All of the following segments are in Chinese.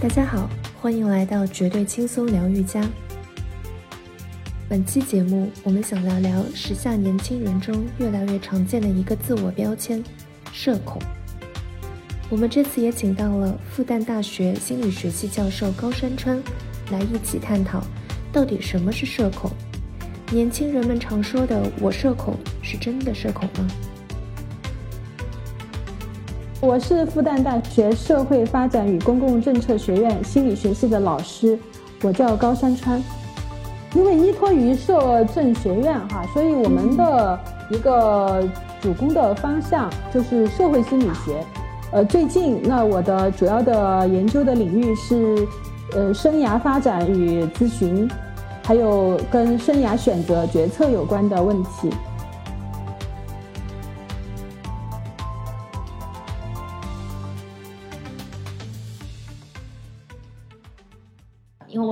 大家好，欢迎来到绝对轻松疗愈家。本期节目，我们想聊聊时下年轻人中越来越常见的一个自我标签——社恐。我们这次也请到了复旦大学心理学系教授高山川，来一起探讨到底什么是社恐。年轻人们常说的“我社恐”，是真的社恐吗？我是复旦大学社会发展与公共政策学院心理学系的老师，我叫高山川。因为依托于社政学院哈，所以我们的一个主攻的方向就是社会心理学。呃，最近那我的主要的研究的领域是呃生涯发展与咨询。还有跟生涯选择决策有关的问题。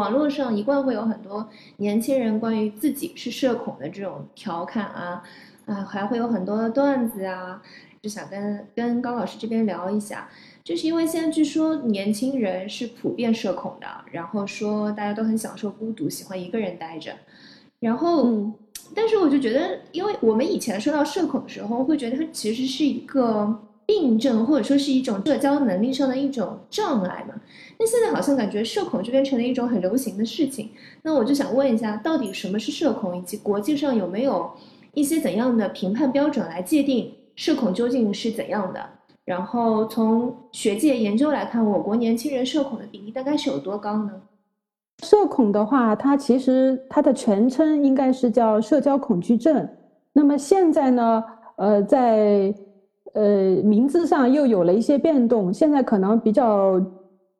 网络上一贯会有很多年轻人关于自己是社恐的这种调侃啊，啊，还会有很多段子啊，就想跟跟高老师这边聊一下。就是因为现在据说年轻人是普遍社恐的，然后说大家都很享受孤独，喜欢一个人待着。然后，但是我就觉得，因为我们以前说到社恐的时候，会觉得它其实是一个病症，或者说是一种社交能力上的一种障碍嘛。那现在好像感觉社恐就变成了一种很流行的事情。那我就想问一下，到底什么是社恐，以及国际上有没有一些怎样的评判标准来界定社恐究竟是怎样的？然后从学界研究来看，我国年轻人社恐的比例大概是有多高呢？社恐的话，它其实它的全称应该是叫社交恐惧症。那么现在呢，呃，在呃名字上又有了一些变动，现在可能比较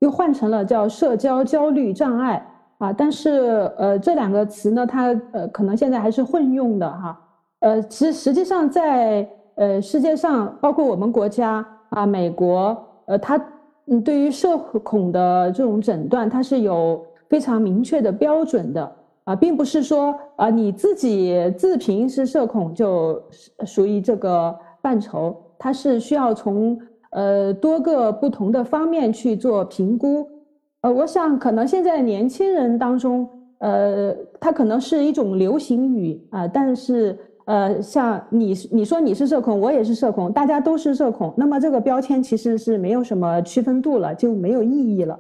又换成了叫社交焦虑障碍啊。但是呃这两个词呢，它呃可能现在还是混用的哈。呃，其实实际上在呃世界上，包括我们国家。啊，美国，呃，它嗯，对于社恐的这种诊断，它是有非常明确的标准的啊，并不是说啊你自己自评是社恐就属于这个范畴，它是需要从呃多个不同的方面去做评估。呃，我想可能现在年轻人当中，呃，它可能是一种流行语啊，但是。呃，像你你说你是社恐，我也是社恐，大家都是社恐，那么这个标签其实是没有什么区分度了，就没有意义了。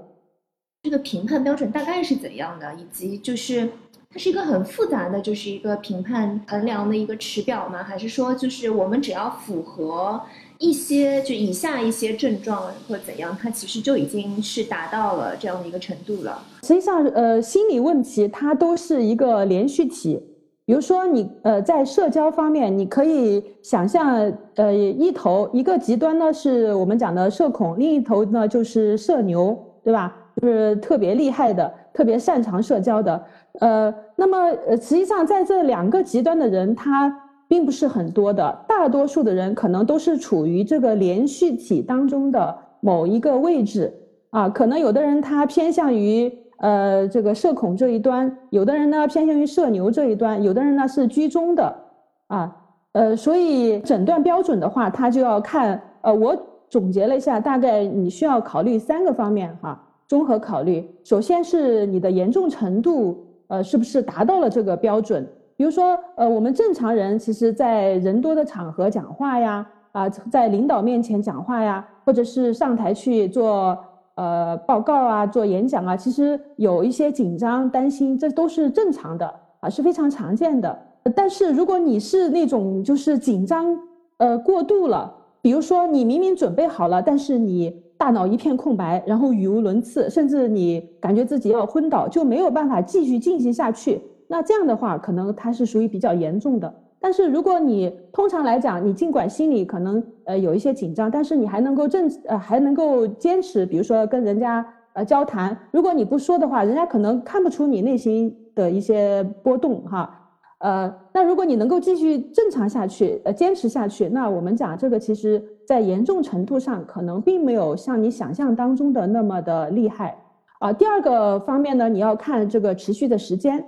这个评判标准大概是怎样的？以及就是它是一个很复杂的，就是一个评判衡量的一个尺表吗？还是说就是我们只要符合一些就以下一些症状或怎样，它其实就已经是达到了这样的一个程度了？实际上，呃，心理问题它都是一个连续体。比如说，你呃，在社交方面，你可以想象，呃，一头一个极端呢，是我们讲的社恐，另一头呢就是社牛，对吧？就是特别厉害的，特别擅长社交的。呃，那么呃，实际上在这两个极端的人，他并不是很多的，大多数的人可能都是处于这个连续体当中的某一个位置啊，可能有的人他偏向于。呃，这个社恐这一端，有的人呢偏向于社牛这一端，有的人呢是居中的，啊，呃，所以诊断标准的话，他就要看，呃，我总结了一下，大概你需要考虑三个方面哈，综合考虑。首先是你的严重程度，呃，是不是达到了这个标准？比如说，呃，我们正常人其实在人多的场合讲话呀，啊，在领导面前讲话呀，或者是上台去做。呃，报告啊，做演讲啊，其实有一些紧张、担心，这都是正常的啊，是非常常见的。但是如果你是那种就是紧张呃过度了，比如说你明明准备好了，但是你大脑一片空白，然后语无伦次，甚至你感觉自己要昏倒，就没有办法继续进行下去，那这样的话，可能它是属于比较严重的。但是如果你通常来讲，你尽管心里可能呃有一些紧张，但是你还能够正呃还能够坚持，比如说跟人家呃交谈。如果你不说的话，人家可能看不出你内心的一些波动哈。呃，那如果你能够继续正常下去，呃坚持下去，那我们讲这个其实在严重程度上可能并没有像你想象当中的那么的厉害啊。第二个方面呢，你要看这个持续的时间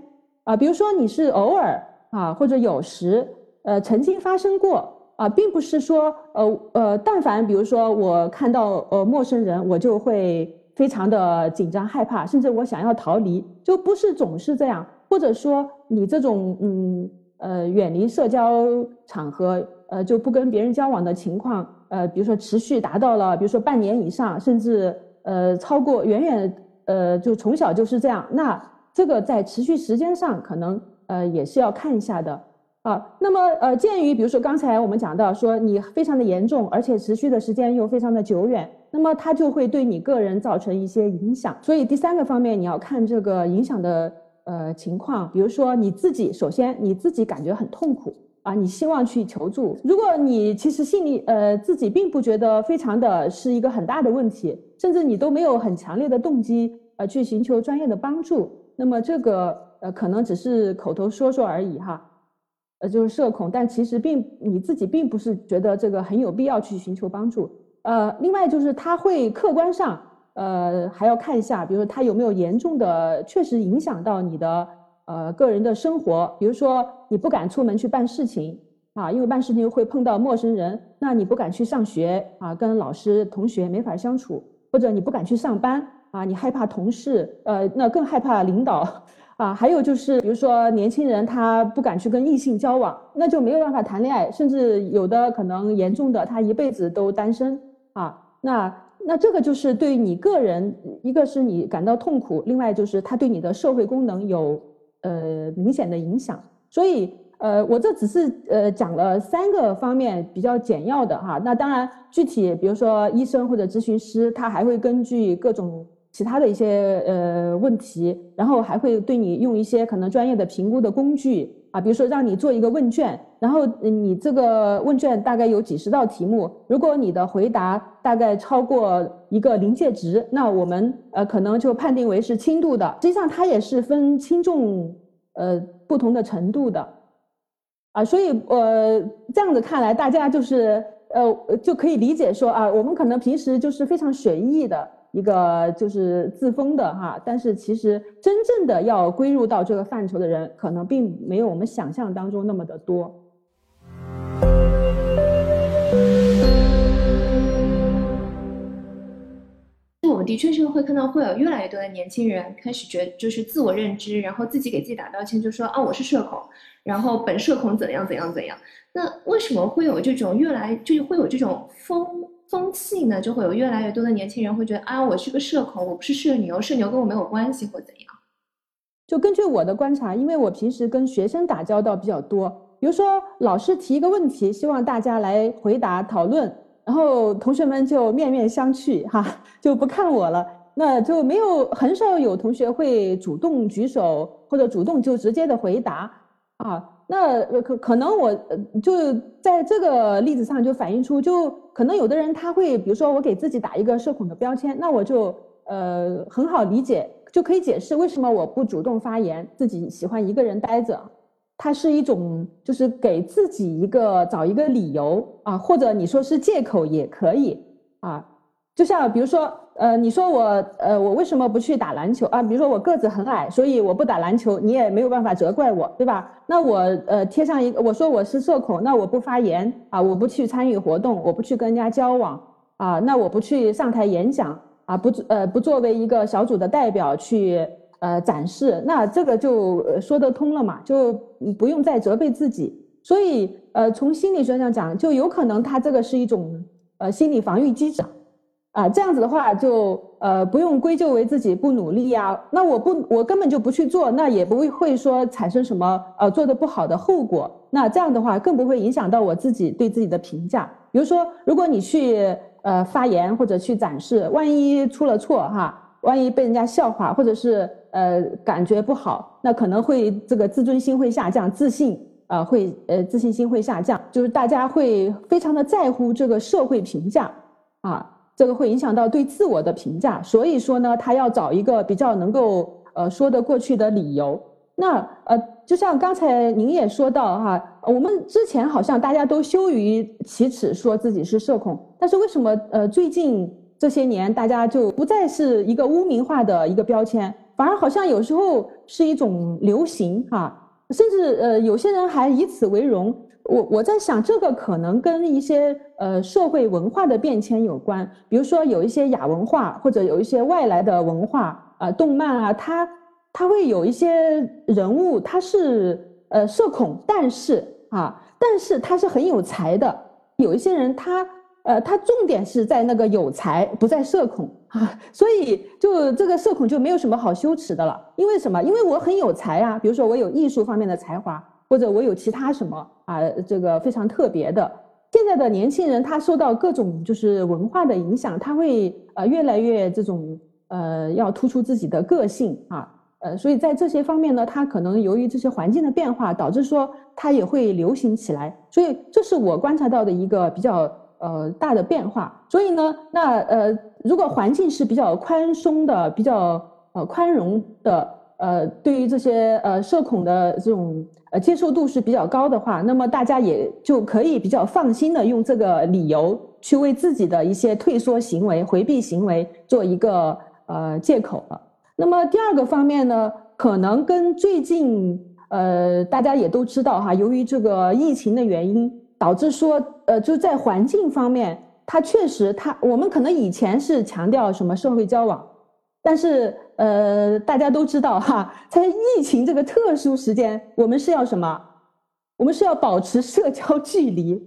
啊，比如说你是偶尔。啊，或者有时，呃，曾经发生过啊，并不是说，呃呃，但凡比如说我看到呃陌生人，我就会非常的紧张害怕，甚至我想要逃离，就不是总是这样。或者说你这种嗯呃远离社交场合，呃就不跟别人交往的情况，呃比如说持续达到了，比如说半年以上，甚至呃超过远远呃就从小就是这样，那这个在持续时间上可能呃也是要看一下的。啊，那么呃，鉴于比如说刚才我们讲到说你非常的严重，而且持续的时间又非常的久远，那么它就会对你个人造成一些影响。所以第三个方面你要看这个影响的呃情况，比如说你自己，首先你自己感觉很痛苦啊，你希望去求助。如果你其实心里呃自己并不觉得非常的是一个很大的问题，甚至你都没有很强烈的动机呃去寻求专业的帮助，那么这个呃可能只是口头说说而已哈。呃，就是社恐，但其实并你自己并不是觉得这个很有必要去寻求帮助。呃，另外就是他会客观上，呃，还要看一下，比如说他有没有严重的确实影响到你的呃个人的生活，比如说你不敢出门去办事情啊，因为办事情会碰到陌生人，那你不敢去上学啊，跟老师同学没法相处，或者你不敢去上班啊，你害怕同事，呃，那更害怕领导。啊，还有就是，比如说年轻人他不敢去跟异性交往，那就没有办法谈恋爱，甚至有的可能严重的，他一辈子都单身啊。那那这个就是对你个人，一个是你感到痛苦，另外就是他对你的社会功能有呃明显的影响。所以呃，我这只是呃讲了三个方面比较简要的哈。那当然具体，比如说医生或者咨询师，他还会根据各种。其他的一些呃问题，然后还会对你用一些可能专业的评估的工具啊，比如说让你做一个问卷，然后你这个问卷大概有几十道题目，如果你的回答大概超过一个临界值，那我们呃可能就判定为是轻度的。实际上它也是分轻重呃不同的程度的啊，所以呃这样子看来，大家就是呃就可以理解说啊，我们可能平时就是非常随意的。一个就是自封的哈，但是其实真正的要归入到这个范畴的人，可能并没有我们想象当中那么的多。我们的确是会看到，会有越来越多的年轻人开始觉就是自我认知，然后自己给自己打标签，就说啊我是社恐，然后本社恐怎样怎样怎样。那为什么会有这种越来就是会有这种风？风气呢，就会有越来越多的年轻人会觉得啊，我是个社恐，我不是社牛，社牛跟我没有关系或怎样。就根据我的观察，因为我平时跟学生打交道比较多，比如说老师提一个问题，希望大家来回答讨论，然后同学们就面面相觑，哈，就不看我了，那就没有很少有同学会主动举手或者主动就直接的回答啊。那可可能我就在这个例子上就反映出，就可能有的人他会，比如说我给自己打一个社恐的标签，那我就呃很好理解，就可以解释为什么我不主动发言，自己喜欢一个人待着，它是一种就是给自己一个找一个理由啊，或者你说是借口也可以啊。就像比如说，呃，你说我，呃，我为什么不去打篮球啊？比如说我个子很矮，所以我不打篮球，你也没有办法责怪我，对吧？那我，呃，贴上一个，我说我是社恐，那我不发言啊，我不去参与活动，我不去跟人家交往啊，那我不去上台演讲啊，不，呃，不作为一个小组的代表去，呃，展示，那这个就说得通了嘛，就不用再责备自己。所以，呃，从心理学上讲，就有可能他这个是一种，呃，心理防御机制。啊，这样子的话就呃不用归咎为自己不努力呀，那我不我根本就不去做，那也不会说产生什么呃做的不好的后果。那这样的话更不会影响到我自己对自己的评价。比如说，如果你去呃发言或者去展示，万一出了错哈，万一被人家笑话，或者是呃感觉不好，那可能会这个自尊心会下降，自信啊会呃自信心会下降，就是大家会非常的在乎这个社会评价啊。这个会影响到对自我的评价，所以说呢，他要找一个比较能够呃说得过去的理由。那呃，就像刚才您也说到哈，我们之前好像大家都羞于启齿说自己是社恐，但是为什么呃最近这些年大家就不再是一个污名化的一个标签，反而好像有时候是一种流行哈，甚至呃有些人还以此为荣。我我在想，这个可能跟一些呃社会文化的变迁有关，比如说有一些亚文化或者有一些外来的文化啊，动漫啊，它它会有一些人物，他是呃社恐，但是啊，但是他是很有才的。有一些人他呃他重点是在那个有才，不在社恐 啊，所以就这个社恐就没有什么好羞耻的了。因为什么？因为我很有才啊，比如说我有艺术方面的才华。或者我有其他什么啊，这个非常特别的。现在的年轻人他受到各种就是文化的影响，他会呃越来越这种呃要突出自己的个性啊，呃，所以在这些方面呢，他可能由于这些环境的变化，导致说他也会流行起来。所以这是我观察到的一个比较呃大的变化。所以呢，那呃如果环境是比较宽松的、比较呃宽容的。呃，对于这些呃社恐的这种呃接受度是比较高的话，那么大家也就可以比较放心的用这个理由去为自己的一些退缩行为、回避行为做一个呃借口了。那么第二个方面呢，可能跟最近呃大家也都知道哈，由于这个疫情的原因，导致说呃就在环境方面，它确实它我们可能以前是强调什么社会交往。但是，呃，大家都知道哈，在疫情这个特殊时间，我们是要什么？我们是要保持社交 距离，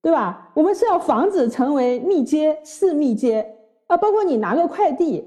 对吧？我们是要防止成为密接、是密接啊，包括你拿个快递，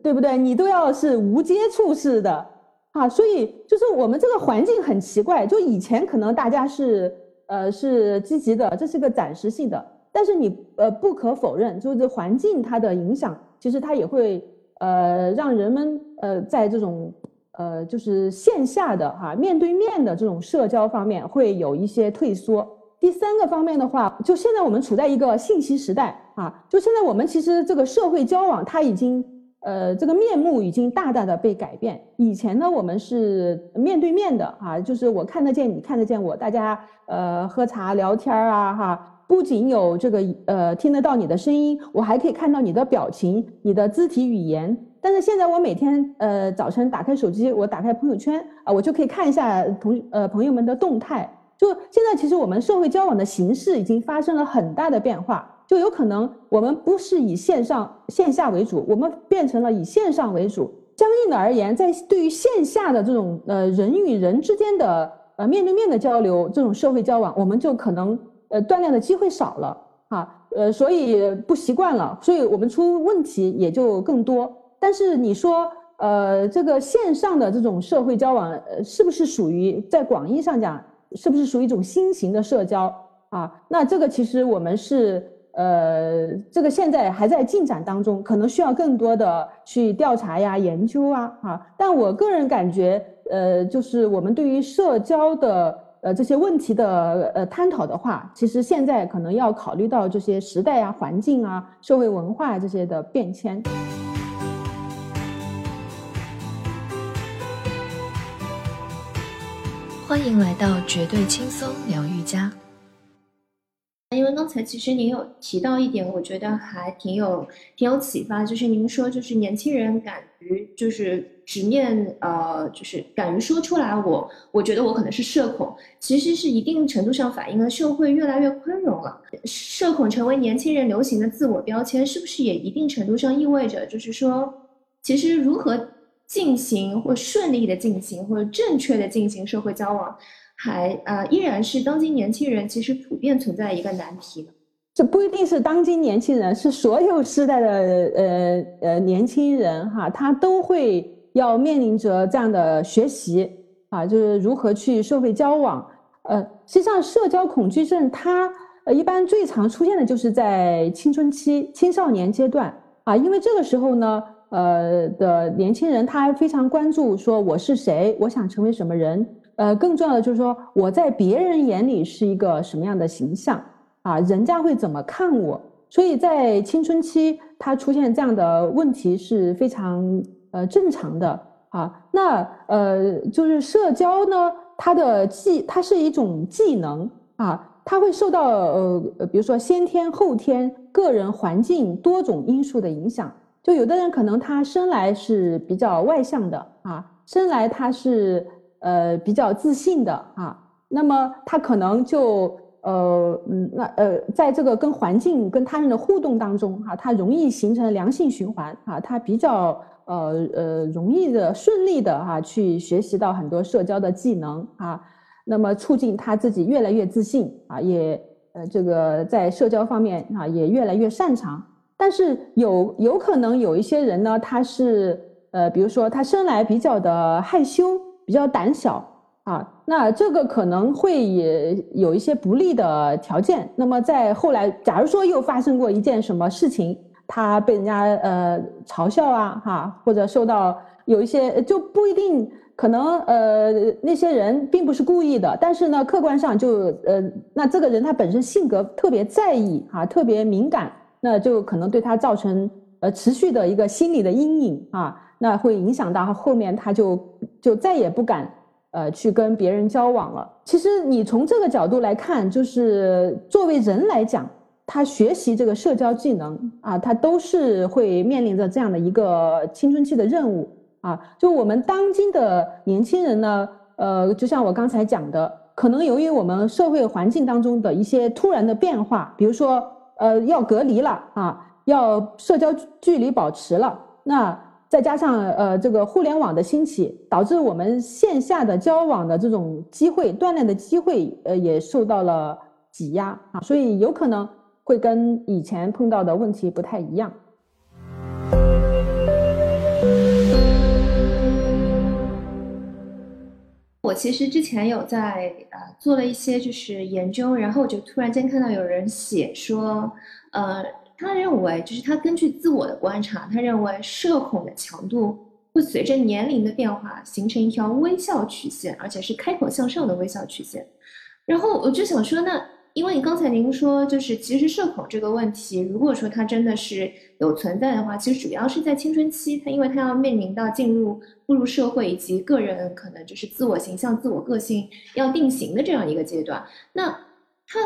对不对？你都要是无接触式的啊。所以，就是我们这个环境很奇怪。就以前可能大家是呃是积极的，这是个暂时性的。但是你呃不可否认，就是环境它的影响，其实它也会。呃，让人们呃在这种呃就是线下的哈面对面的这种社交方面会有一些退缩。第三个方面的话，就现在我们处在一个信息时代啊，就现在我们其实这个社会交往它已经呃这个面目已经大大的被改变。以前呢，我们是面对面的啊，就是我看得见你看得见我，大家呃喝茶聊天啊哈。不仅有这个呃听得到你的声音，我还可以看到你的表情、你的肢体语言。但是现在我每天呃早晨打开手机，我打开朋友圈啊，我就可以看一下同呃朋友们的动态。就现在其实我们社会交往的形式已经发生了很大的变化，就有可能我们不是以线上线下为主，我们变成了以线上为主。相应的而言，在对于线下的这种呃人与人之间的呃面对面的交流，这种社会交往，我们就可能。呃，锻炼的机会少了啊，呃，所以不习惯了，所以我们出问题也就更多。但是你说，呃，这个线上的这种社会交往，呃，是不是属于在广义上讲，是不是属于一种新型的社交啊？那这个其实我们是，呃，这个现在还在进展当中，可能需要更多的去调查呀、研究啊，啊。但我个人感觉，呃，就是我们对于社交的。呃，这些问题的呃探讨的话，其实现在可能要考虑到这些时代啊、环境啊、社会文化这些的变迁。欢迎来到绝对轻松疗愈家。因为刚才其实您有提到一点，我觉得还挺有挺有启发，就是您说就是年轻人敢于就是直面呃，就是敢于说出来，我我觉得我可能是社恐，其实是一定程度上反映了社会越来越宽容了。社恐成为年轻人流行的自我标签，是不是也一定程度上意味着就是说，其实如何进行或顺利的进行或者正确的进行社会交往？还呃，依然是当今年轻人其实普遍存在一个难题这不一定是当今年轻人，是所有时代的呃呃年轻人哈，他都会要面临着这样的学习啊，就是如何去社会交往。呃，实际上社交恐惧症它呃一般最常出现的就是在青春期、青少年阶段啊，因为这个时候呢，呃的年轻人他还非常关注说我是谁，我想成为什么人。呃，更重要的就是说，我在别人眼里是一个什么样的形象啊？人家会怎么看我？所以在青春期，他出现这样的问题是非常呃正常的啊。那呃，就是社交呢，它的技，它是一种技能啊，它会受到呃，比如说先天、后天、个人环境多种因素的影响。就有的人可能他生来是比较外向的啊，生来他是。呃，比较自信的啊，那么他可能就呃嗯那呃在这个跟环境跟他人的互动当中哈，他容易形成良性循环啊，他比较呃呃容易的顺利的哈去学习到很多社交的技能啊，那么促进他自己越来越自信啊，也呃这个在社交方面啊也越来越擅长。但是有有可能有一些人呢，他是呃，比如说他生来比较的害羞，比较胆小啊，那这个可能会也有一些不利的条件。那么在后来，假如说又发生过一件什么事情，他被人家呃嘲笑啊，哈，或者受到有一些就不一定可能呃那些人并不是故意的，但是呢，客观上就呃那这个人他本身性格特别在意啊，特别敏感。那就可能对他造成呃持续的一个心理的阴影啊，那会影响到后面他就就再也不敢呃去跟别人交往了。其实你从这个角度来看，就是作为人来讲，他学习这个社交技能啊，他都是会面临着这样的一个青春期的任务啊。就我们当今的年轻人呢，呃，就像我刚才讲的，可能由于我们社会环境当中的一些突然的变化，比如说。呃，要隔离了啊，要社交距离保持了。那再加上呃，这个互联网的兴起，导致我们线下的交往的这种机会、锻炼的机会，呃，也受到了挤压啊。所以有可能会跟以前碰到的问题不太一样。我其实之前有在呃做了一些就是研究，然后就突然间看到有人写说，呃，他认为就是他根据自我的观察，他认为社恐的强度会随着年龄的变化形成一条微笑曲线，而且是开口向上的微笑曲线。然后我就想说，那因为你刚才您说就是其实社恐这个问题，如果说它真的是有存在的话，其实主要是在青春期，它因为它要面临到进入。步入社会以及个人可能就是自我形象、自我个性要定型的这样一个阶段，那它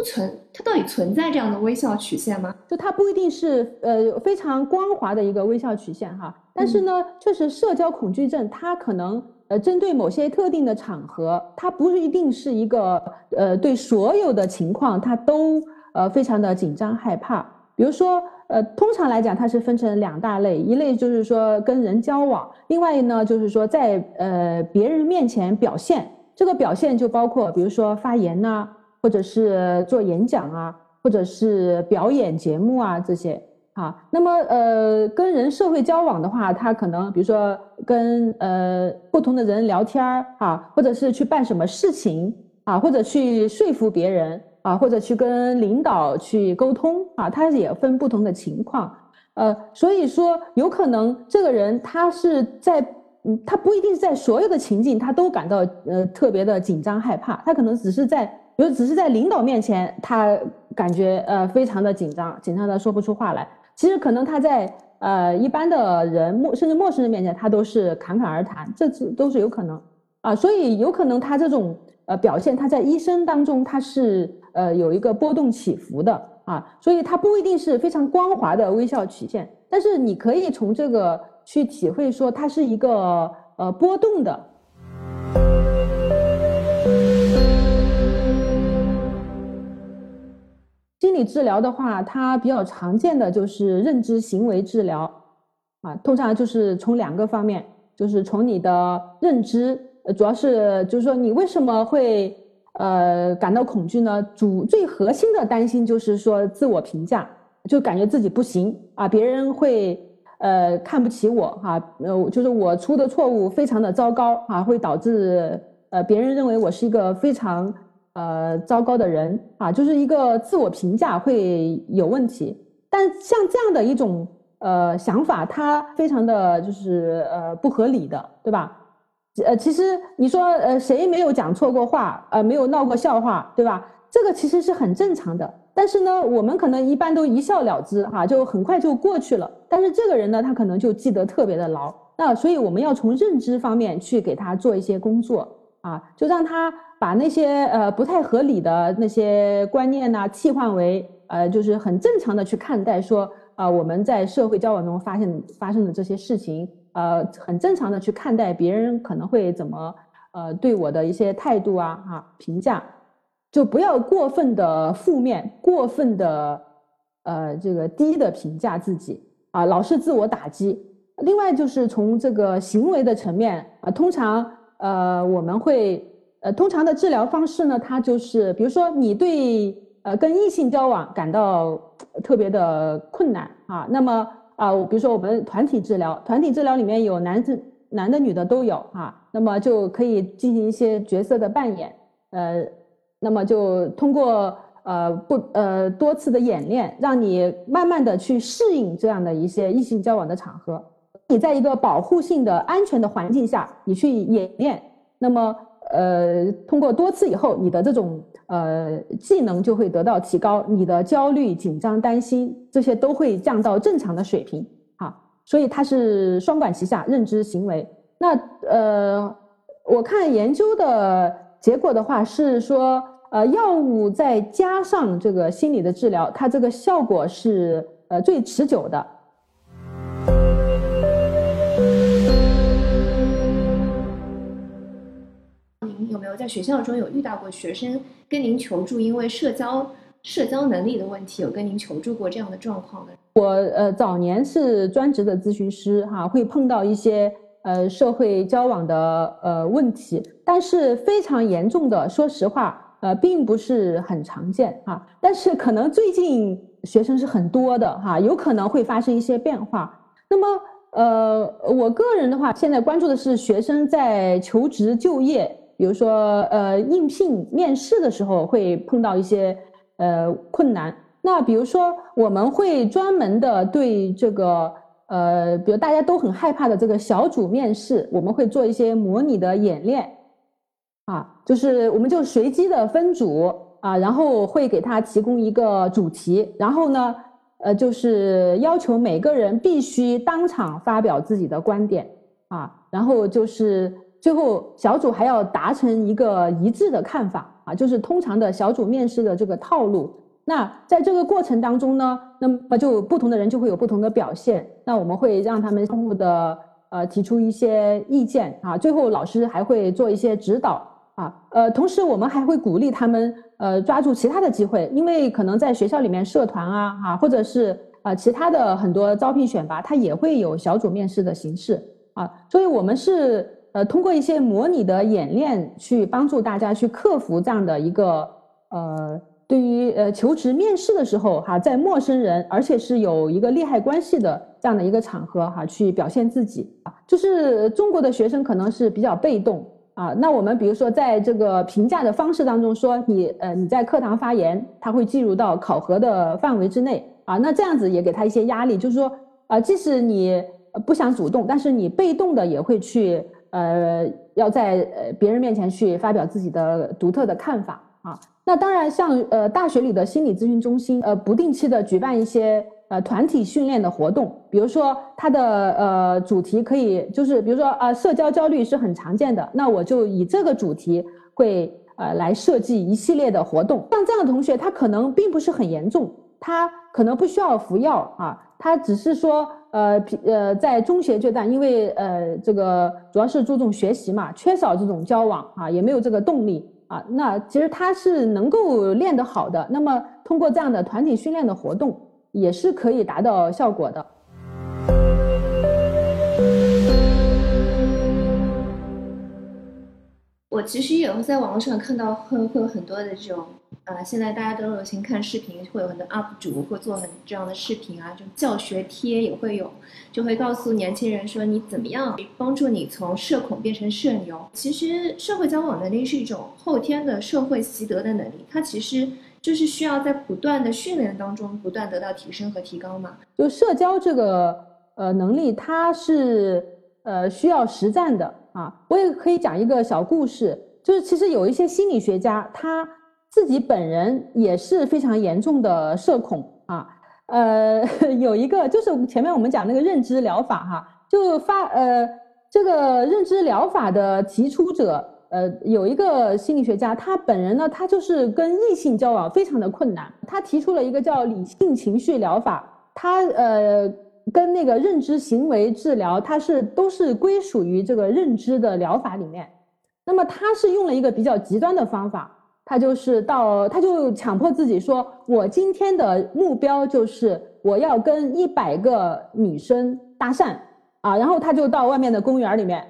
不存，它到底存在这样的微笑曲线吗？就它不一定是呃非常光滑的一个微笑曲线哈，但是呢，确实社交恐惧症它可能呃针对某些特定的场合，它不是一定是一个呃对所有的情况它都呃非常的紧张害怕，比如说。呃，通常来讲，它是分成两大类，一类就是说跟人交往，另外呢就是说在呃别人面前表现。这个表现就包括，比如说发言呐，或者是做演讲啊，或者是表演节目啊这些啊。那么呃跟人社会交往的话，他可能比如说跟呃不同的人聊天儿啊，或者是去办什么事情啊，或者去说服别人。啊，或者去跟领导去沟通啊，他也分不同的情况，呃，所以说有可能这个人他是在，嗯，他不一定在所有的情境他都感到呃特别的紧张害怕，他可能只是在，就只是在领导面前他感觉呃非常的紧张，紧张的说不出话来，其实可能他在呃一般的人陌甚至陌生人面前他都是侃侃而谈，这是都是有可能啊，所以有可能他这种呃表现他在一生当中他是。呃，有一个波动起伏的啊，所以他不一定是非常光滑的微笑曲线，但是你可以从这个去体会说它是一个呃波动的。心理治疗的话，它比较常见的就是认知行为治疗啊，通常就是从两个方面，就是从你的认知，呃主要是就是说你为什么会。呃，感到恐惧呢，主最核心的担心就是说自我评价，就感觉自己不行啊，别人会呃看不起我哈，呃，就是我出的错误非常的糟糕啊，会导致呃别人认为我是一个非常呃糟糕的人啊，就是一个自我评价会有问题。但像这样的一种呃想法，它非常的就是呃不合理的，对吧？呃，其实你说，呃，谁没有讲错过话，呃，没有闹过笑话，对吧？这个其实是很正常的。但是呢，我们可能一般都一笑了之，哈，就很快就过去了。但是这个人呢，他可能就记得特别的牢。那所以我们要从认知方面去给他做一些工作啊，就让他把那些呃不太合理的那些观念呢，替换为呃就是很正常的去看待，说啊我们在社会交往中发现发生的这些事情。呃，很正常的去看待别人可能会怎么呃对我的一些态度啊啊评价，就不要过分的负面，过分的呃这个低的评价自己啊，老是自我打击。另外就是从这个行为的层面啊，通常呃我们会呃通常的治疗方式呢，它就是比如说你对呃跟异性交往感到特别的困难啊，那么啊比如说我们团体治疗，团体治疗里面有男子男的女的都有啊，那么就可以进行一些角色的扮演，呃，那么就通过呃不呃多次的演练，让你慢慢的去适应这样的一些异性交往的场合。你在一个保护性的安全的环境下，你去演练，那么呃，通过多次以后，你的这种呃技能就会得到提高，你的焦虑、紧张、担心这些都会降到正常的水平啊。所以它是双管齐下，认知行为。那呃，我看研究的结果的话是说，呃，药物再加上这个心理的治疗，它这个效果是呃最持久的。在学校中有遇到过学生跟您求助，因为社交社交能力的问题，有跟您求助过这样的状况的？我呃早年是专职的咨询师哈，会碰到一些呃社会交往的呃问题，但是非常严重的，说实话呃并不是很常见哈。但是可能最近学生是很多的哈，有可能会发生一些变化。那么呃我个人的话，现在关注的是学生在求职就业。比如说，呃，应聘面试的时候会碰到一些呃困难。那比如说，我们会专门的对这个呃，比如大家都很害怕的这个小组面试，我们会做一些模拟的演练，啊，就是我们就随机的分组啊，然后会给他提供一个主题，然后呢，呃，就是要求每个人必须当场发表自己的观点啊，然后就是。最后，小组还要达成一个一致的看法啊，就是通常的小组面试的这个套路。那在这个过程当中呢，那么就不同的人就会有不同的表现。那我们会让他们相互的呃提出一些意见啊，最后老师还会做一些指导啊。呃，同时我们还会鼓励他们呃抓住其他的机会，因为可能在学校里面社团啊啊，或者是啊其他的很多招聘选拔，它也会有小组面试的形式啊，所以我们是。呃，通过一些模拟的演练，去帮助大家去克服这样的一个呃，对于呃求职面试的时候哈，在陌生人而且是有一个利害关系的这样的一个场合哈，去表现自己啊，就是中国的学生可能是比较被动啊。那我们比如说在这个评价的方式当中说你呃你在课堂发言，他会计入到考核的范围之内啊。那这样子也给他一些压力，就是说啊，即使你不想主动，但是你被动的也会去。呃，要在呃别人面前去发表自己的独特的看法啊。那当然，像呃大学里的心理咨询中心，呃不定期的举办一些呃团体训练的活动，比如说它的呃主题可以就是比如说啊社交焦虑是很常见的，那我就以这个主题会呃来设计一系列的活动。像这样的同学，他可能并不是很严重，他可能不需要服药啊，他只是说。呃，呃，在中学阶段，因为呃，这个主要是注重学习嘛，缺少这种交往啊，也没有这个动力啊。那其实他是能够练得好的。那么通过这样的团体训练的活动，也是可以达到效果的。我其实也会在网络上看到，会会有很多的这种。呃，现在大家都流行看视频，会有很多 UP 主会做很这样的视频啊，就教学贴也会有，就会告诉年轻人说你怎么样帮助你从社恐变成社牛。其实社会交往能力是一种后天的社会习得的能力，它其实就是需要在不断的训练当中不断得到提升和提高嘛。就社交这个呃能力，它是呃需要实战的啊。我也可以讲一个小故事，就是其实有一些心理学家他。自己本人也是非常严重的社恐啊，呃，有一个就是前面我们讲那个认知疗法哈，就发呃这个认知疗法的提出者，呃，有一个心理学家，他本人呢，他就是跟异性交往非常的困难，他提出了一个叫理性情绪疗法，他呃跟那个认知行为治疗，它是都是归属于这个认知的疗法里面。那么他是用了一个比较极端的方法，他就是到他就强迫自己说，我今天的目标就是我要跟一百个女生搭讪啊，然后他就到外面的公园里面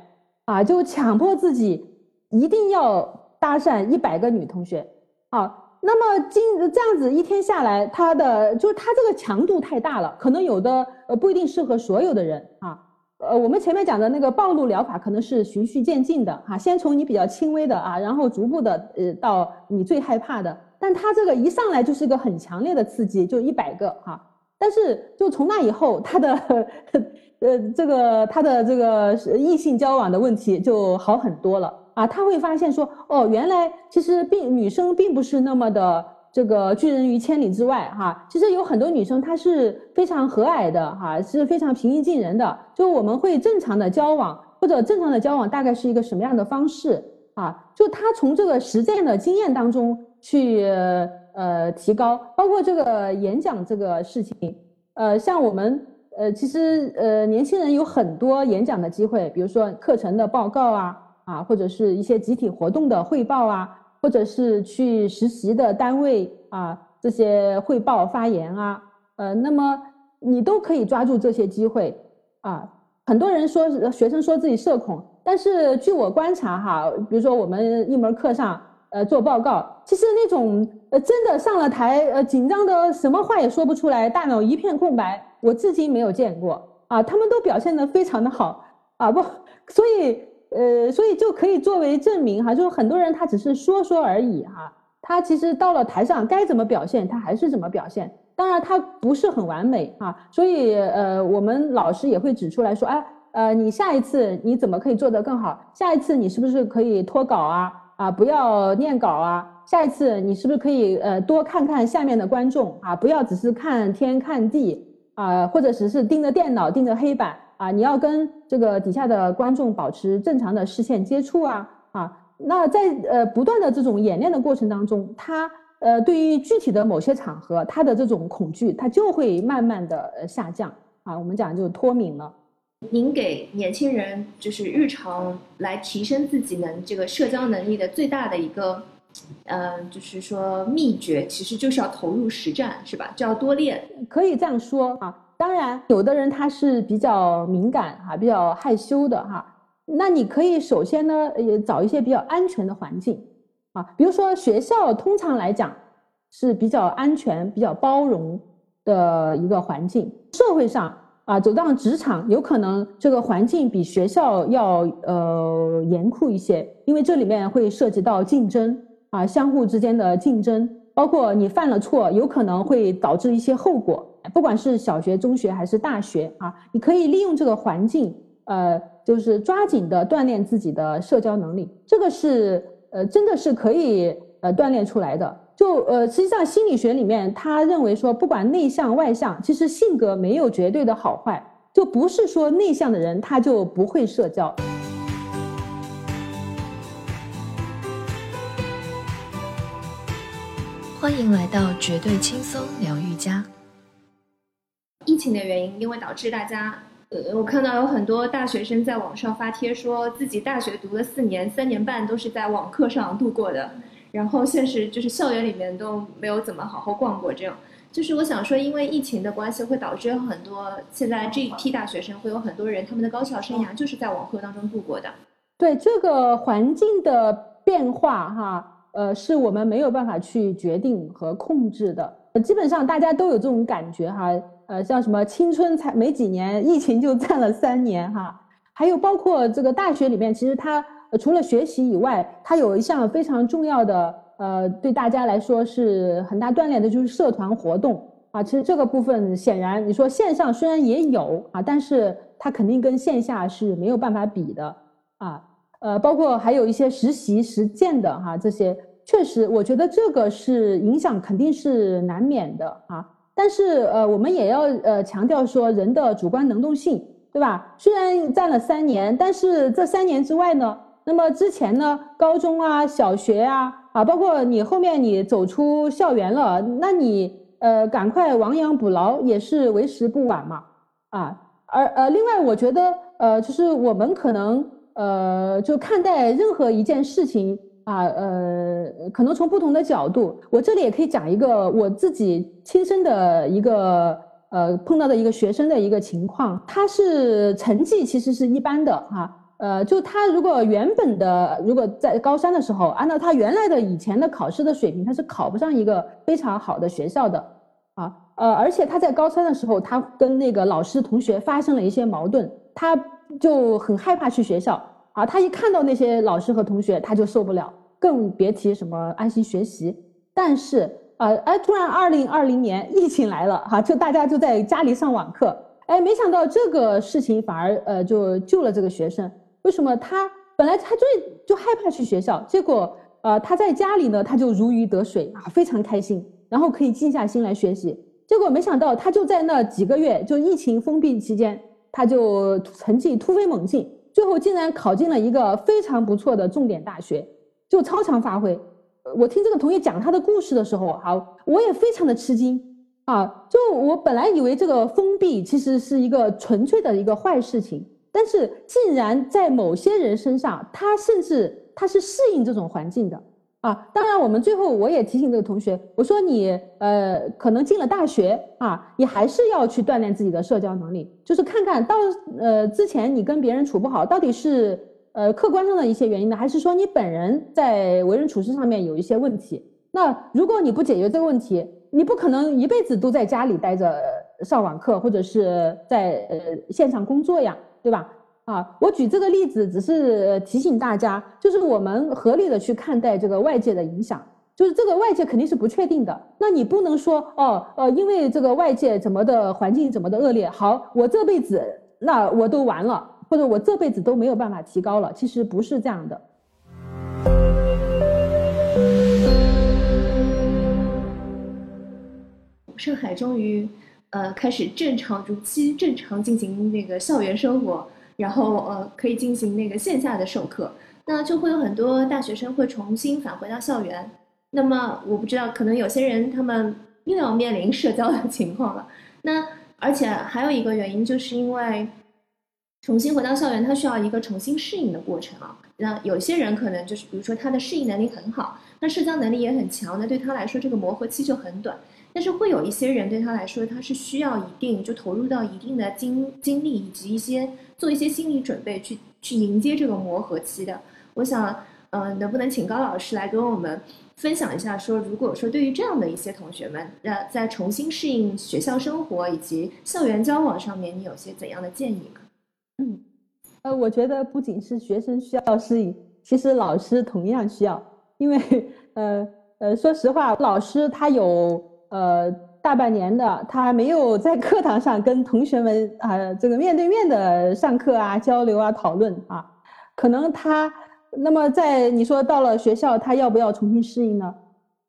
啊，就强迫自己一定要搭讪一百个女同学啊。那么今这样子一天下来，他的就是他这个强度太大了，可能有的呃不一定适合所有的人啊。呃，我们前面讲的那个暴露疗法可能是循序渐进的哈，先从你比较轻微的啊，然后逐步的呃到你最害怕的。但他这个一上来就是一个很强烈的刺激，就一百个哈。但是就从那以后，他的呃这个他的这个异性交往的问题就好很多了。啊，他会发现说，哦，原来其实并女生并不是那么的这个拒人于千里之外哈。其实有很多女生她是非常和蔼的哈，是非常平易近人的。就我们会正常的交往，或者正常的交往大概是一个什么样的方式啊？就他从这个实践的经验当中去呃提高，包括这个演讲这个事情，呃，像我们呃其实呃年轻人有很多演讲的机会，比如说课程的报告啊。啊，或者是一些集体活动的汇报啊，或者是去实习的单位啊，这些汇报发言啊，呃，那么你都可以抓住这些机会啊。很多人说学生说自己社恐，但是据我观察哈，比如说我们一门课上呃做报告，其实那种呃真的上了台呃紧张的什么话也说不出来，大脑一片空白，我至今没有见过啊。他们都表现得非常的好啊，不，所以。呃，所以就可以作为证明哈，就是很多人他只是说说而已哈，他其实到了台上该怎么表现，他还是怎么表现。当然他不是很完美哈，所以呃，我们老师也会指出来说，哎，呃，你下一次你怎么可以做得更好？下一次你是不是可以脱稿啊？啊，不要念稿啊？下一次你是不是可以呃多看看下面的观众啊？不要只是看天看地啊，或者只是盯着电脑盯着黑板。啊，你要跟这个底下的观众保持正常的视线接触啊啊，那在呃不断的这种演练的过程当中，他呃对于具体的某些场合，他的这种恐惧，他就会慢慢的呃下降啊。我们讲就脱敏了。您给年轻人就是日常来提升自己能这个社交能力的最大的一个，呃，就是说秘诀，其实就是要投入实战，是吧？就要多练，可以这样说啊。当然，有的人他是比较敏感哈，比较害羞的哈。那你可以首先呢，也找一些比较安全的环境啊，比如说学校，通常来讲是比较安全、比较包容的一个环境。社会上啊，走到职场，有可能这个环境比学校要呃严酷一些，因为这里面会涉及到竞争啊，相互之间的竞争，包括你犯了错，有可能会导致一些后果。不管是小学、中学还是大学啊，你可以利用这个环境，呃，就是抓紧的锻炼自己的社交能力。这个是呃，真的是可以呃锻炼出来的。就呃，实际上心理学里面，他认为说，不管内向外向，其实性格没有绝对的好坏，就不是说内向的人他就不会社交。欢迎来到绝对轻松疗愈家。疫情的原因，因为导致大家，呃，我看到有很多大学生在网上发帖，说自己大学读了四年、三年半都是在网课上度过的，然后现实就是校园里面都没有怎么好好逛过。这样，就是我想说，因为疫情的关系，会导致很多现在这一批大学生会有很多人，他们的高校生涯就是在网课当中度过的。对这个环境的变化，哈，呃，是我们没有办法去决定和控制的。基本上大家都有这种感觉，哈。呃，像什么青春才没几年，疫情就占了三年哈。还有包括这个大学里面，其实它除了学习以外，它有一项非常重要的，呃，对大家来说是很大锻炼的，就是社团活动啊。其实这个部分显然，你说线上虽然也有啊，但是它肯定跟线下是没有办法比的啊。呃，包括还有一些实习实践的哈，这些确实，我觉得这个是影响肯定是难免的啊。但是呃，我们也要呃强调说人的主观能动性，对吧？虽然占了三年，但是这三年之外呢，那么之前呢，高中啊、小学啊，啊，包括你后面你走出校园了，那你呃赶快亡羊补牢也是为时不晚嘛，啊。而呃，另外我觉得呃，就是我们可能呃，就看待任何一件事情啊，呃，可能从不同的角度。我这里也可以讲一个我自己亲身的一个呃碰到的一个学生的一个情况，他是成绩其实是一般的哈，呃，就他如果原本的如果在高三的时候，按照他原来的以前的考试的水平，他是考不上一个非常好的学校的啊，呃，而且他在高三的时候，他跟那个老师同学发生了一些矛盾，他。就很害怕去学校啊！他一看到那些老师和同学，他就受不了，更别提什么安心学习。但是啊，哎，突然二零二零年疫情来了哈，就大家就在家里上网课。哎，没想到这个事情反而呃就救了这个学生。为什么？他本来他最就害怕去学校，结果呃他在家里呢，他就如鱼得水啊，非常开心，然后可以静下心来学习。结果没想到他就在那几个月，就疫情封闭期间。他就成绩突飞猛进，最后竟然考进了一个非常不错的重点大学，就超常发挥。我听这个同学讲他的故事的时候，好，我也非常的吃惊啊！就我本来以为这个封闭其实是一个纯粹的一个坏事情，但是竟然在某些人身上，他甚至他是适应这种环境的。啊，当然，我们最后我也提醒这个同学，我说你呃，可能进了大学啊，你还是要去锻炼自己的社交能力，就是看看到呃之前你跟别人处不好，到底是呃客观上的一些原因呢，还是说你本人在为人处事上面有一些问题？那如果你不解决这个问题，你不可能一辈子都在家里待着上网课，或者是在呃线上工作呀，对吧？啊，我举这个例子只是提醒大家，就是我们合理的去看待这个外界的影响，就是这个外界肯定是不确定的，那你不能说哦，呃，因为这个外界怎么的环境怎么的恶劣，好，我这辈子那我都完了，或者我这辈子都没有办法提高了，其实不是这样的。上海终于，呃，开始正常如期正常进行那个校园生活。然后呃，可以进行那个线下的授课，那就会有很多大学生会重新返回到校园。那么我不知道，可能有些人他们又要面临社交的情况了。那而且还有一个原因，就是因为重新回到校园，他需要一个重新适应的过程啊。那有些人可能就是，比如说他的适应能力很好，那社交能力也很强，那对他来说这个磨合期就很短。但是会有一些人对他来说，他是需要一定就投入到一定的精精力以及一些做一些心理准备去去迎接这个磨合期的。我想，呃，能不能请高老师来跟我们分享一下，说如果说对于这样的一些同学们，那在重新适应学校生活以及校园交往上面，你有些怎样的建议呢？嗯，呃，我觉得不仅是学生需要适应，其实老师同样需要，因为，呃呃，说实话，老师他有。呃，大半年的他没有在课堂上跟同学们啊，这个面对面的上课啊、交流啊、讨论啊，可能他那么在你说到了学校，他要不要重新适应呢？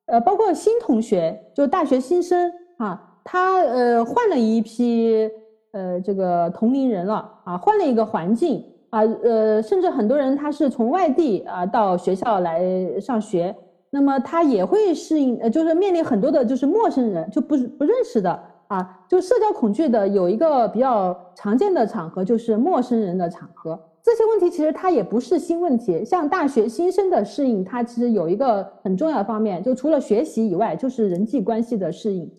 呃，包括新同学，就大学新生啊，他呃换了一批呃这个同龄人了啊，换了一个环境啊，呃，甚至很多人他是从外地啊到学校来上学。那么他也会适应，呃，就是面临很多的，就是陌生人，就不不认识的啊，就社交恐惧的有一个比较常见的场合，就是陌生人的场合。这些问题其实它也不是新问题，像大学新生的适应，它其实有一个很重要的方面，就除了学习以外，就是人际关系的适应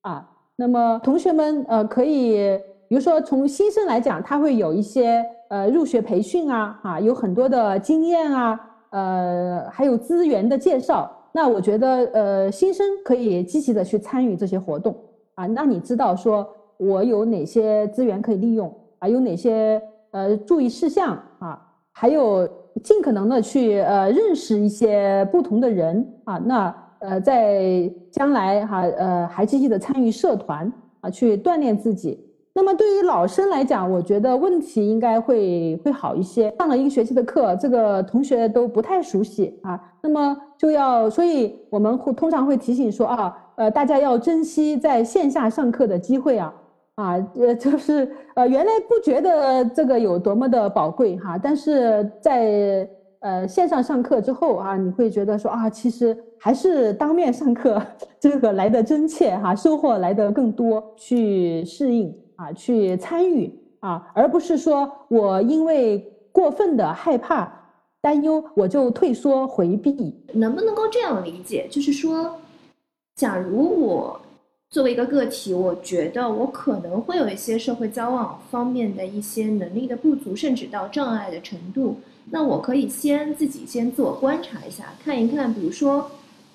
啊。那么同学们，呃，可以，比如说从新生来讲，他会有一些呃入学培训啊，啊，有很多的经验啊。呃，还有资源的介绍，那我觉得，呃，新生可以积极的去参与这些活动啊。那你知道说，我有哪些资源可以利用啊？有哪些呃注意事项啊？还有尽可能的去呃认识一些不同的人啊。那呃，在将来哈呃还积极的参与社团啊，去锻炼自己。那么对于老生来讲，我觉得问题应该会会好一些。上了一个学期的课，这个同学都不太熟悉啊，那么就要，所以我们会通常会提醒说啊，呃，大家要珍惜在线下上课的机会啊，啊，呃，就是呃，原来不觉得这个有多么的宝贵哈，但是在呃线上上课之后啊，你会觉得说啊，其实还是当面上课 这个来的真切哈，收获来的更多，去适应。啊，去参与啊，而不是说我因为过分的害怕、担忧，我就退缩回避。能不能够这样理解？就是说，假如我作为一个个体，我觉得我可能会有一些社会交往方面的一些能力的不足，甚至到障碍的程度，那我可以先自己先自我观察一下，看一看，比如说，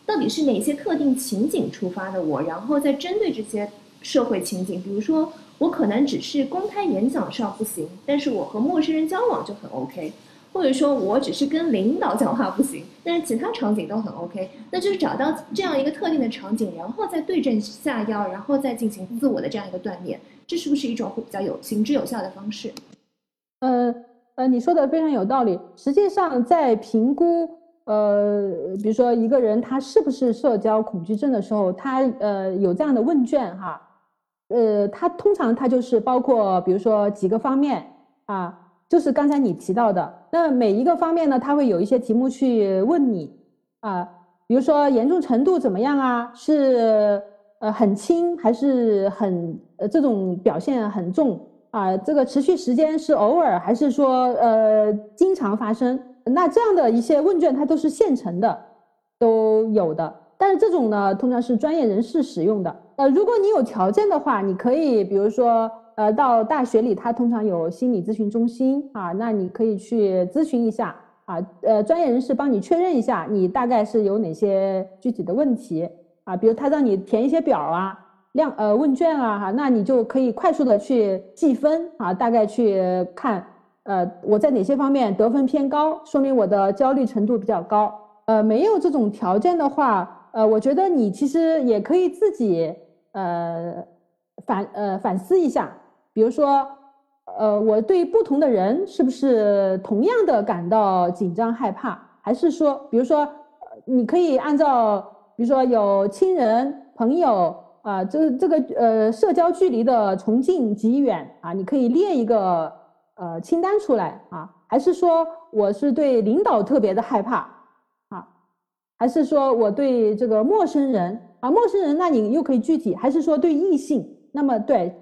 到底是哪些特定情景触发的我，然后再针对这些社会情景，比如说。我可能只是公开演讲上不行，但是我和陌生人交往就很 OK，或者说我只是跟领导讲话不行，但是其他场景都很 OK。那就是找到这样一个特定的场景，然后再对症下药，然后再进行自我的这样一个锻炼，这是不是一种会比较有行之有效的方式？呃呃，你说的非常有道理。实际上，在评估呃，比如说一个人他是不是社交恐惧症的时候，他呃有这样的问卷哈。呃，它通常它就是包括，比如说几个方面啊，就是刚才你提到的，那每一个方面呢，它会有一些题目去问你啊，比如说严重程度怎么样啊，是呃很轻还是很呃这种表现很重？啊，这个持续时间是偶尔还是说呃经常发生？那这样的一些问卷它都是现成的，都有的，但是这种呢，通常是专业人士使用的。呃，如果你有条件的话，你可以，比如说，呃，到大学里，它通常有心理咨询中心啊，那你可以去咨询一下啊，呃，专业人士帮你确认一下，你大概是有哪些具体的问题啊，比如他让你填一些表啊，量呃问卷啊，哈，那你就可以快速的去计分啊，大概去看，呃，我在哪些方面得分偏高，说明我的焦虑程度比较高。呃，没有这种条件的话，呃，我觉得你其实也可以自己。呃，反呃反思一下，比如说，呃，我对不同的人是不是同样的感到紧张害怕？还是说，比如说，你可以按照，比如说有亲人、朋友啊，这这个呃社交距离的从近及远啊，你可以列一个呃清单出来啊。还是说，我是对领导特别的害怕？还是说我对这个陌生人？啊，陌生人，那你又可以具体，还是说对异性？那么对，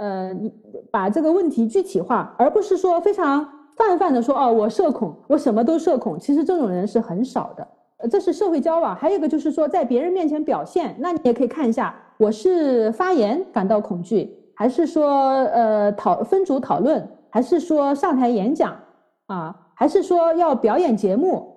呃，你把这个问题具体化，而不是说非常泛泛的说，哦，我社恐，我什么都社恐。其实这种人是很少的。这是社会交往。还有一个就是说，在别人面前表现，那你也可以看一下，我是发言感到恐惧，还是说呃讨分组讨论，还是说上台演讲啊，还是说要表演节目，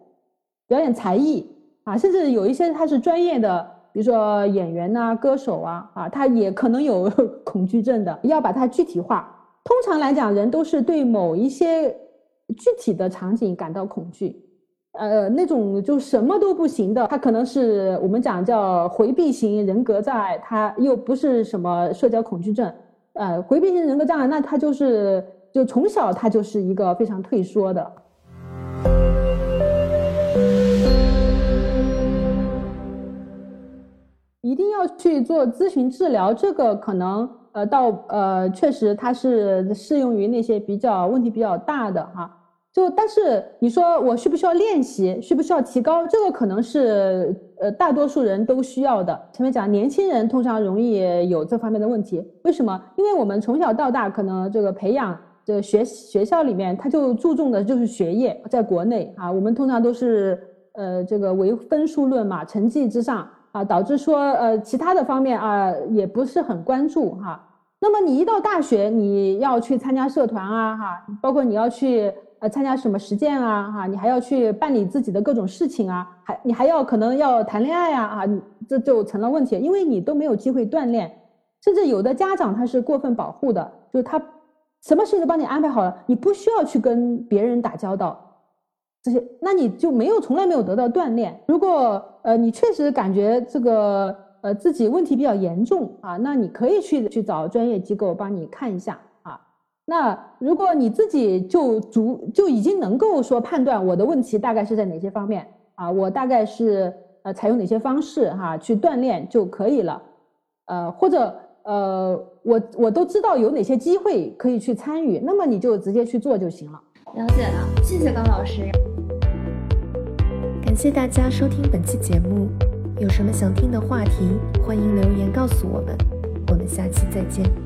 表演才艺啊，甚至有一些他是专业的。比如说演员呐、歌手啊，啊，他也可能有 恐惧症的，要把它具体化。通常来讲，人都是对某一些具体的场景感到恐惧，呃，那种就什么都不行的，他可能是我们讲叫回避型人格障碍，他又不是什么社交恐惧症，呃，回避型人格障碍，那他就是就从小他就是一个非常退缩的。一定要去做咨询治疗，这个可能呃到呃确实它是适用于那些比较问题比较大的哈。就但是你说我需不需要练习，需不需要提高，这个可能是呃大多数人都需要的。前面讲年轻人通常容易有这方面的问题，为什么？因为我们从小到大可能这个培养这学学校里面他就注重的就是学业，在国内啊，我们通常都是呃这个唯分数论嘛，成绩之上。啊，导致说呃其他的方面啊也不是很关注哈。那么你一到大学，你要去参加社团啊哈，包括你要去呃参加什么实践啊哈，你还要去办理自己的各种事情啊，还你还要可能要谈恋爱啊啊，这就成了问题，因为你都没有机会锻炼，甚至有的家长他是过分保护的，就是他什么事情都帮你安排好了，你不需要去跟别人打交道。这些，那你就没有从来没有得到锻炼。如果呃你确实感觉这个呃自己问题比较严重啊，那你可以去去找专业机构帮你看一下啊。那如果你自己就足就已经能够说判断我的问题大概是在哪些方面啊，我大概是呃采用哪些方式哈去锻炼就可以了。呃或者呃我我都知道有哪些机会可以去参与，那么你就直接去做就行了。了解了，谢谢高老师。感谢大家收听本期节目，有什么想听的话题，欢迎留言告诉我们，我们下期再见。